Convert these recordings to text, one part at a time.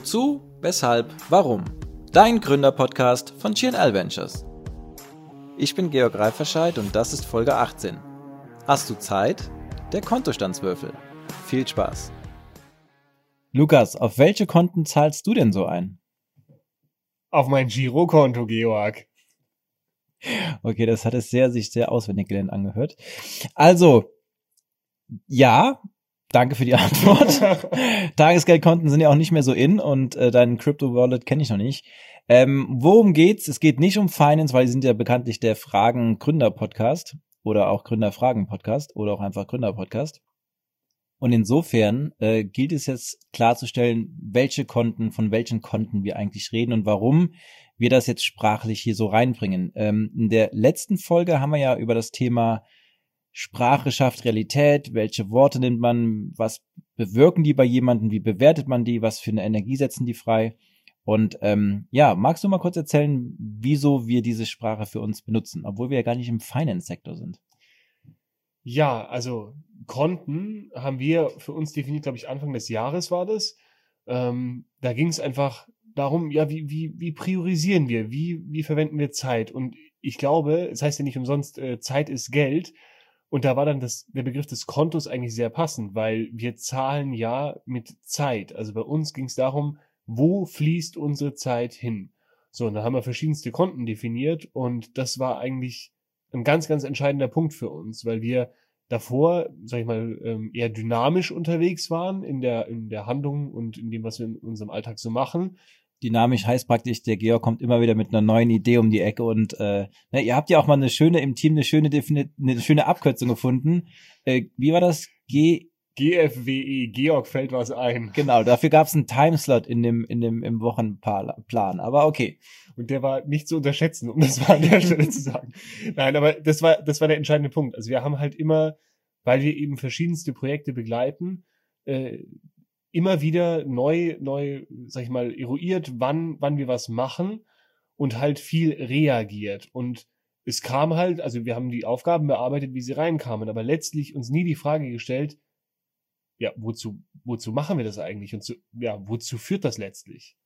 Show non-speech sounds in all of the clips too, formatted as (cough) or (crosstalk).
Wozu, weshalb, warum? Dein Gründerpodcast von GNL Ventures. Ich bin Georg Reiferscheid und das ist Folge 18. Hast du Zeit? Der Kontostandswürfel. Viel Spaß. Lukas, auf welche Konten zahlst du denn so ein? Auf mein Girokonto, Georg. Okay, das hat es sehr, sich sehr auswendig gelernt angehört. Also, ja, danke für die (laughs) Antwort. Tagesgeldkonten sind ja auch nicht mehr so in und äh, dein Crypto-Wallet kenne ich noch nicht. Ähm, worum geht's? Es geht nicht um Finance, weil die sind ja bekanntlich der Fragen-Gründer-Podcast oder auch Gründerfragen-Podcast oder auch einfach Gründer-Podcast. Und insofern äh, gilt es jetzt klarzustellen, welche Konten, von welchen Konten wir eigentlich reden und warum wir das jetzt sprachlich hier so reinbringen. Ähm, in der letzten Folge haben wir ja über das Thema Sprache schafft Realität, welche Worte nimmt man, was bewirken die bei jemandem, wie bewertet man die, was für eine Energie setzen die frei. Und ähm, ja, magst du mal kurz erzählen, wieso wir diese Sprache für uns benutzen, obwohl wir ja gar nicht im Finance-Sektor sind? Ja, also Konten haben wir für uns definiert, glaube ich, Anfang des Jahres war das. Ähm, da ging es einfach darum, ja, wie, wie, wie priorisieren wir, wie, wie verwenden wir Zeit? Und ich glaube, es das heißt ja nicht umsonst, äh, Zeit ist Geld. Und da war dann das, der Begriff des Kontos eigentlich sehr passend, weil wir zahlen ja mit Zeit. Also bei uns ging es darum, wo fließt unsere Zeit hin? So, und da haben wir verschiedenste Konten definiert und das war eigentlich ein ganz, ganz entscheidender Punkt für uns, weil wir davor, sag ich mal, ähm, eher dynamisch unterwegs waren in der, in der Handlung und in dem, was wir in unserem Alltag so machen. Dynamisch heißt praktisch, der Georg kommt immer wieder mit einer neuen Idee um die Ecke und äh, ne, ihr habt ja auch mal eine schöne im Team eine schöne eine schöne Abkürzung gefunden. Äh, wie war das? G GFWE, Georg fällt was ein. Genau, dafür gab es einen Timeslot in dem, in dem, im Wochenplan, aber okay. Und der war nicht zu unterschätzen, um das mal an der Stelle zu sagen. Nein, aber das war, das war der entscheidende Punkt. Also wir haben halt immer, weil wir eben verschiedenste Projekte begleiten, äh, immer wieder neu, neu, sag ich mal, eruiert, wann, wann wir was machen und halt viel reagiert. Und es kam halt, also wir haben die Aufgaben bearbeitet, wie sie reinkamen, aber letztlich uns nie die Frage gestellt, ja, wozu, wozu machen wir das eigentlich und zu, ja, wozu führt das letztlich?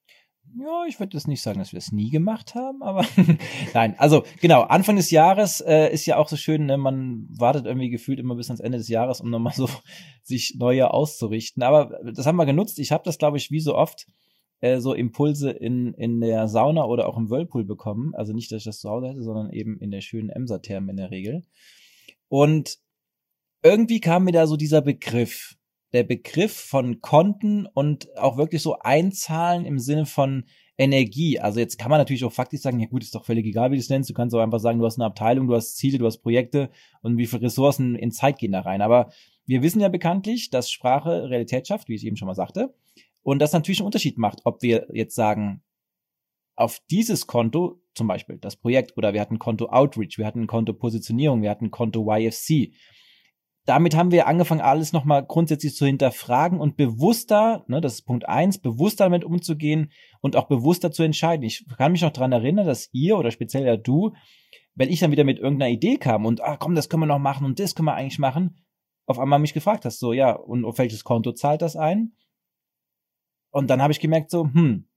Ja, ich würde das nicht sagen, dass wir das nie gemacht haben, aber (laughs) nein, also genau, Anfang des Jahres äh, ist ja auch so schön, ne? man wartet irgendwie gefühlt immer bis ans Ende des Jahres, um nochmal (laughs) so sich neue auszurichten. Aber das haben wir genutzt. Ich habe das, glaube ich, wie so oft äh, so Impulse in, in der Sauna oder auch im Whirlpool bekommen. Also nicht, dass ich das zu Hause hätte, sondern eben in der schönen Emser-Therme in der Regel. Und irgendwie kam mir da so dieser Begriff, der Begriff von Konten und auch wirklich so einzahlen im Sinne von Energie. Also jetzt kann man natürlich auch faktisch sagen, ja gut, ist doch völlig egal, wie du es nennst. Du kannst auch einfach sagen, du hast eine Abteilung, du hast Ziele, du hast Projekte und wie viele Ressourcen in Zeit gehen da rein. Aber wir wissen ja bekanntlich, dass Sprache Realität schafft, wie ich eben schon mal sagte. Und das natürlich einen Unterschied macht, ob wir jetzt sagen, auf dieses Konto, zum Beispiel das Projekt, oder wir hatten Konto Outreach, wir hatten Konto Positionierung, wir hatten Konto YFC damit haben wir angefangen, alles nochmal grundsätzlich zu hinterfragen und bewusster, ne, das ist Punkt eins, bewusster damit umzugehen und auch bewusster zu entscheiden. Ich kann mich noch dran erinnern, dass ihr oder speziell ja du, wenn ich dann wieder mit irgendeiner Idee kam und, ah, komm, das können wir noch machen und das können wir eigentlich machen, auf einmal mich gefragt hast, so, ja, und auf welches Konto zahlt das ein? Und dann habe ich gemerkt, so, hm,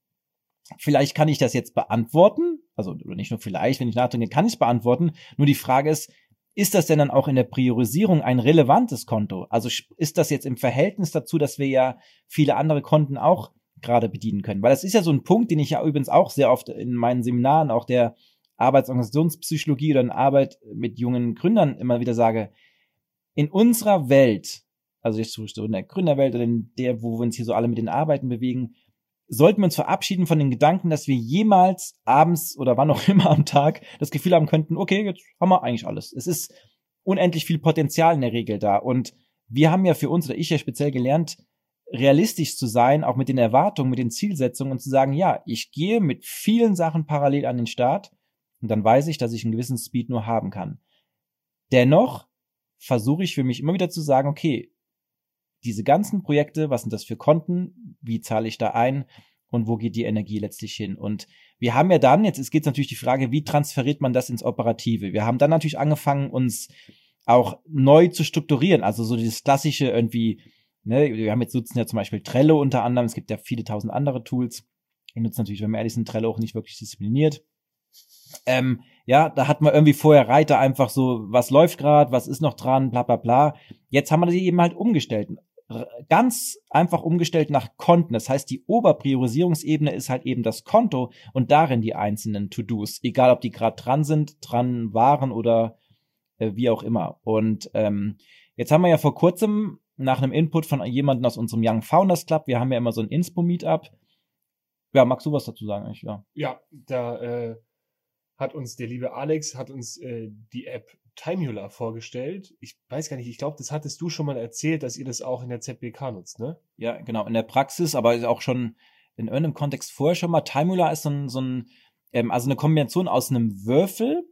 vielleicht kann ich das jetzt beantworten, also nicht nur vielleicht, wenn ich nachdenke, kann ich es beantworten, nur die Frage ist, ist das denn dann auch in der Priorisierung ein relevantes Konto? Also ist das jetzt im Verhältnis dazu, dass wir ja viele andere Konten auch gerade bedienen können? Weil das ist ja so ein Punkt, den ich ja übrigens auch sehr oft in meinen Seminaren, auch der Arbeitsorganisationspsychologie oder in Arbeit mit jungen Gründern immer wieder sage. In unserer Welt, also jetzt so in der Gründerwelt oder in der, wo wir uns hier so alle mit den Arbeiten bewegen, sollten wir uns verabschieden von den Gedanken, dass wir jemals abends oder wann auch (laughs) immer am Tag das Gefühl haben könnten, okay, jetzt haben wir eigentlich alles. Es ist unendlich viel Potenzial in der Regel da. Und wir haben ja für uns, oder ich ja speziell gelernt, realistisch zu sein, auch mit den Erwartungen, mit den Zielsetzungen und zu sagen, ja, ich gehe mit vielen Sachen parallel an den Start und dann weiß ich, dass ich einen gewissen Speed nur haben kann. Dennoch versuche ich für mich immer wieder zu sagen, okay, diese ganzen Projekte, was sind das für Konten, wie zahle ich da ein und wo geht die Energie letztlich hin? Und wir haben ja dann, jetzt geht natürlich die Frage, wie transferiert man das ins Operative? Wir haben dann natürlich angefangen, uns auch neu zu strukturieren, also so dieses klassische irgendwie Ne, wir haben jetzt nutzen ja zum Beispiel Trello unter anderem. Es gibt ja viele tausend andere Tools. Wir nutzen natürlich, wenn wir ehrlich sind, Trello auch nicht wirklich diszipliniert. Ähm, ja, da hat man irgendwie vorher Reiter einfach so, was läuft gerade, was ist noch dran, bla bla bla. Jetzt haben wir sie eben halt umgestellt. Ganz einfach umgestellt nach Konten. Das heißt, die Oberpriorisierungsebene ist halt eben das Konto und darin die einzelnen To-Dos. Egal, ob die gerade dran sind, dran waren oder äh, wie auch immer. Und ähm, jetzt haben wir ja vor kurzem nach einem Input von jemandem aus unserem Young Founders Club, wir haben ja immer so ein Inspo-Meetup. Ja, magst du was dazu sagen eigentlich? Ja, ja da äh, hat uns der liebe Alex, hat uns äh, die App Timula vorgestellt. Ich weiß gar nicht, ich glaube, das hattest du schon mal erzählt, dass ihr das auch in der ZBK nutzt, ne? Ja, genau, in der Praxis, aber auch schon in irgendeinem Kontext vorher schon mal. Timula ist so ein, so ein ähm, also eine Kombination aus einem Würfel,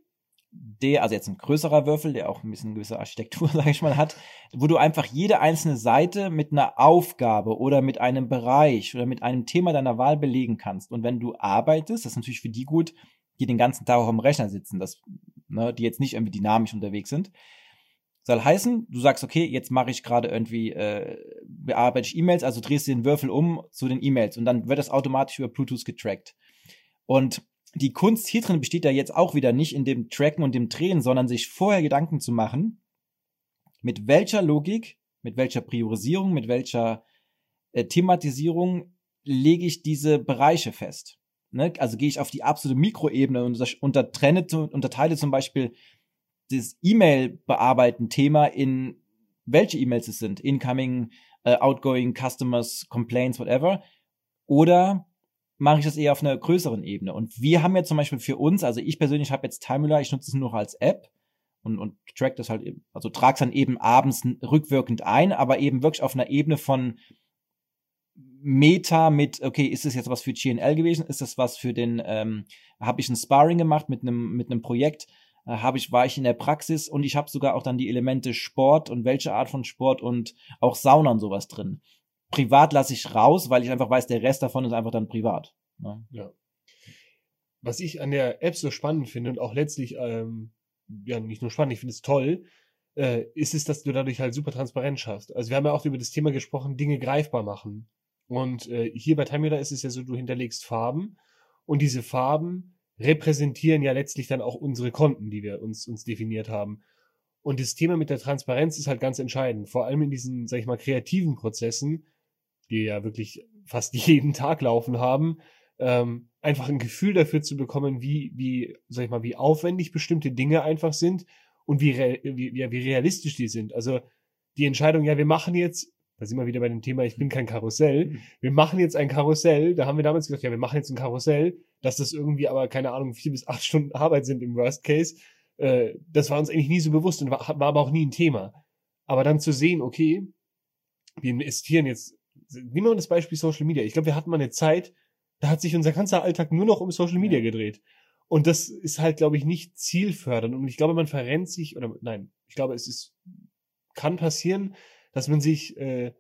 der, also jetzt ein größerer Würfel, der auch ein bisschen gewisse Architektur, (laughs) sage ich mal, hat, wo du einfach jede einzelne Seite mit einer Aufgabe oder mit einem Bereich oder mit einem Thema deiner Wahl belegen kannst. Und wenn du arbeitest, das ist natürlich für die gut, die den ganzen Tag auch am Rechner sitzen, das, ne, die jetzt nicht irgendwie dynamisch unterwegs sind. Soll heißen, du sagst, okay, jetzt mache ich gerade irgendwie, äh, bearbeite ich E-Mails, also drehst du den Würfel um zu den E-Mails und dann wird das automatisch über Bluetooth getrackt. Und die Kunst hier drin besteht ja jetzt auch wieder nicht in dem Tracken und dem Drehen, sondern sich vorher Gedanken zu machen, mit welcher Logik, mit welcher Priorisierung, mit welcher äh, Thematisierung lege ich diese Bereiche fest. Ne? Also gehe ich auf die absolute Mikroebene und untertrenne, unterteile zum Beispiel das E-Mail-Bearbeiten-Thema in welche E-Mails es sind, incoming, uh, outgoing, Customers, Complaints, whatever. Oder mache ich das eher auf einer größeren Ebene. Und wir haben ja zum Beispiel für uns, also ich persönlich habe jetzt Timula, ich nutze es nur noch als App und, und track das halt also trage es dann eben abends rückwirkend ein, aber eben wirklich auf einer Ebene von Meta mit, okay, ist das jetzt was für GNL gewesen? Ist das was für den, ähm, habe ich ein Sparring gemacht mit einem mit einem Projekt? Äh, habe ich, war ich in der Praxis und ich habe sogar auch dann die Elemente Sport und welche Art von Sport und auch Sauna und sowas drin. Privat lasse ich raus, weil ich einfach weiß, der Rest davon ist einfach dann privat. Ne? Ja. Was ich an der App so spannend finde und auch letztlich, ähm, ja, nicht nur spannend, ich finde es toll, äh, ist es, dass du dadurch halt super transparent schaffst. Also wir haben ja auch über das Thema gesprochen, Dinge greifbar machen. Und äh, hier bei Timereader ist es ja so, du hinterlegst Farben und diese Farben repräsentieren ja letztlich dann auch unsere Konten, die wir uns, uns definiert haben. Und das Thema mit der Transparenz ist halt ganz entscheidend. Vor allem in diesen, sag ich mal, kreativen Prozessen, die ja wirklich fast (laughs) jeden Tag laufen haben, ähm, einfach ein Gefühl dafür zu bekommen, wie, wie, sag ich mal, wie aufwendig bestimmte Dinge einfach sind und wie, wie, ja, wie realistisch die sind. Also die Entscheidung, ja, wir machen jetzt da sind wir wieder bei dem Thema, ich bin kein Karussell. Mhm. Wir machen jetzt ein Karussell. Da haben wir damals gesagt, ja, wir machen jetzt ein Karussell, dass das irgendwie aber, keine Ahnung, vier bis acht Stunden (laughs) Arbeit sind im Worst Case. Äh, das war uns eigentlich nie so bewusst und war, war aber auch nie ein Thema. Aber dann zu sehen, okay, wir investieren jetzt, nehmen wir das Beispiel Social Media. Ich glaube, wir hatten mal eine Zeit, da hat sich unser ganzer Alltag nur noch um Social Media gedreht. Und das ist halt, glaube ich, nicht zielfördernd. Und ich glaube, man verrennt sich, oder nein, ich glaube, es ist, kann passieren, dass man sich äh,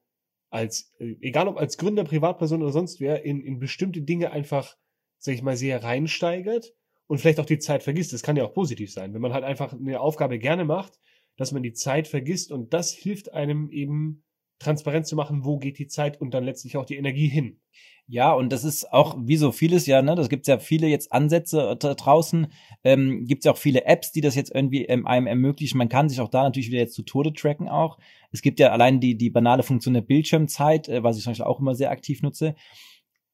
als, äh, egal ob als Gründer, Privatperson oder sonst wer, in, in bestimmte Dinge einfach, sag ich mal, sehr reinsteigert und vielleicht auch die Zeit vergisst. Das kann ja auch positiv sein, wenn man halt einfach eine Aufgabe gerne macht, dass man die Zeit vergisst und das hilft einem eben transparent zu machen, wo geht die Zeit und dann letztlich auch die Energie hin. Ja, und das ist auch wie so vieles ja, ne, das gibt ja viele jetzt Ansätze da draußen, ähm, gibt ja auch viele Apps, die das jetzt irgendwie ähm, einem ermöglichen. Man kann sich auch da natürlich wieder jetzt zu Tode tracken auch. Es gibt ja allein die, die banale Funktion der Bildschirmzeit, äh, was ich zum Beispiel auch immer sehr aktiv nutze.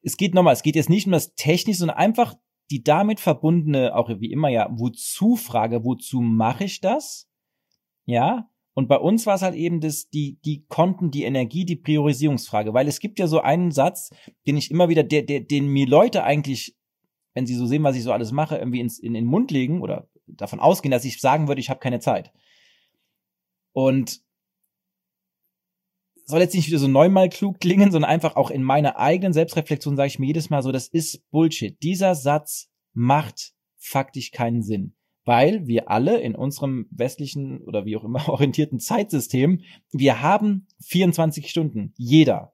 Es geht nochmal, es geht jetzt nicht um das Technische, sondern einfach die damit verbundene, auch wie immer ja, wozu Frage, wozu mache ich das? Ja, und bei uns war es halt eben das, die, die Konten, die Energie, die Priorisierungsfrage, weil es gibt ja so einen Satz, den ich immer wieder, der, der, den mir Leute eigentlich, wenn sie so sehen, was ich so alles mache, irgendwie ins, in, in den Mund legen oder davon ausgehen, dass ich sagen würde, ich habe keine Zeit. Und soll jetzt nicht wieder so neunmal klug klingen, sondern einfach auch in meiner eigenen Selbstreflexion sage ich mir jedes Mal so, das ist Bullshit. Dieser Satz macht faktisch keinen Sinn weil wir alle in unserem westlichen oder wie auch immer (laughs) orientierten Zeitsystem, wir haben 24 Stunden, jeder.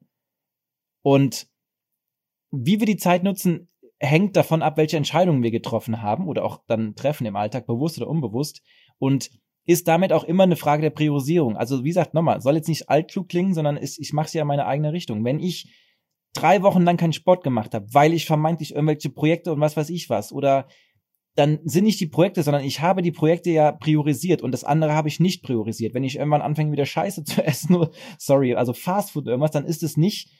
Und wie wir die Zeit nutzen, hängt davon ab, welche Entscheidungen wir getroffen haben oder auch dann treffen im Alltag, bewusst oder unbewusst. Und ist damit auch immer eine Frage der Priorisierung. Also wie gesagt, nochmal, soll jetzt nicht altklug klingen, sondern ist, ich mache es ja in meine eigene Richtung. Wenn ich drei Wochen lang keinen Sport gemacht habe, weil ich vermeintlich irgendwelche Projekte und was weiß ich was oder dann sind nicht die Projekte, sondern ich habe die Projekte ja priorisiert und das andere habe ich nicht priorisiert. Wenn ich irgendwann anfange, wieder Scheiße (laughs) zu essen, sorry, also Fastfood irgendwas, dann ist es nicht,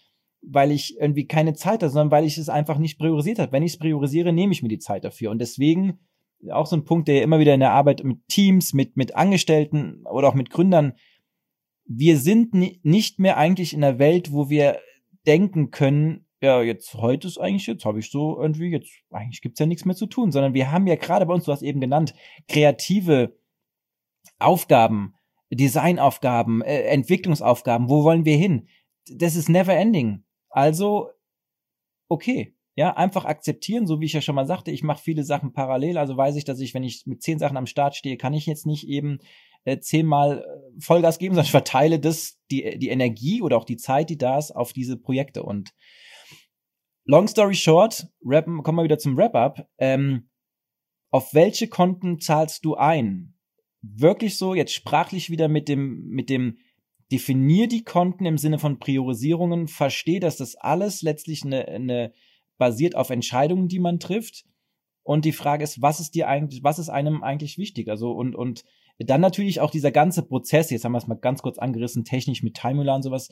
weil ich irgendwie keine Zeit habe, sondern weil ich es einfach nicht priorisiert habe. Wenn ich es priorisiere, nehme ich mir die Zeit dafür. Und deswegen auch so ein Punkt, der immer wieder in der Arbeit mit Teams, mit, mit Angestellten oder auch mit Gründern, wir sind nicht mehr eigentlich in einer Welt, wo wir denken können, ja, jetzt heute ist eigentlich, jetzt habe ich so irgendwie, jetzt eigentlich gibt's ja nichts mehr zu tun, sondern wir haben ja gerade bei uns, du hast eben genannt, kreative Aufgaben, Designaufgaben, äh, Entwicklungsaufgaben, wo wollen wir hin? Das ist never ending. Also, okay. Ja, einfach akzeptieren, so wie ich ja schon mal sagte, ich mache viele Sachen parallel, also weiß ich, dass ich, wenn ich mit zehn Sachen am Start stehe, kann ich jetzt nicht eben äh, zehnmal äh, Vollgas geben, (laughs) sondern ich verteile das, die, die Energie oder auch die Zeit, die da ist, auf diese Projekte. Und long story short, rappen, kommen wir wieder zum Wrap-up. Ähm, auf welche Konten zahlst du ein? Wirklich so, jetzt sprachlich wieder mit dem, mit dem, definier die Konten im Sinne von Priorisierungen, verstehe, dass das alles letztlich eine, eine basiert auf Entscheidungen, die man trifft. Und die Frage ist, was ist dir eigentlich, was ist einem eigentlich wichtig? Also, und, und dann natürlich auch dieser ganze Prozess, jetzt haben wir es mal ganz kurz angerissen, technisch mit Timula und sowas,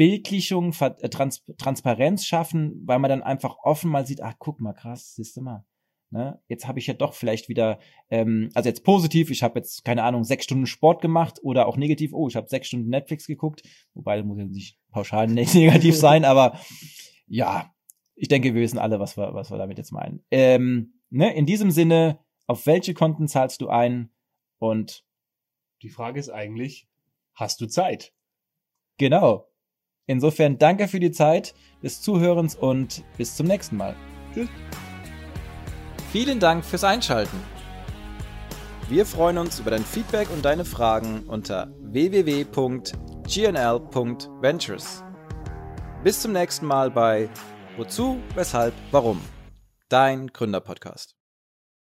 Bildlichung, äh, Trans Transparenz schaffen, weil man dann einfach offen mal sieht, ach, guck mal, krass, siehst du mal. Ne? Jetzt habe ich ja doch vielleicht wieder, ähm, also jetzt positiv, ich habe jetzt, keine Ahnung, sechs Stunden Sport gemacht oder auch negativ, oh, ich habe sechs Stunden Netflix geguckt, wobei das muss ja nicht pauschal (laughs) negativ sein, aber ja, ich denke, wir wissen alle, was wir, was wir damit jetzt meinen. Ähm, ne? In diesem Sinne, auf welche Konten zahlst du ein? Und die Frage ist eigentlich, hast du Zeit? Genau. Insofern danke für die Zeit des Zuhörens und bis zum nächsten Mal. Tschüss. Vielen Dank fürs Einschalten. Wir freuen uns über dein Feedback und deine Fragen unter www.gnl.ventures. Bis zum nächsten Mal bei Wozu, Weshalb, Warum? Dein Gründerpodcast.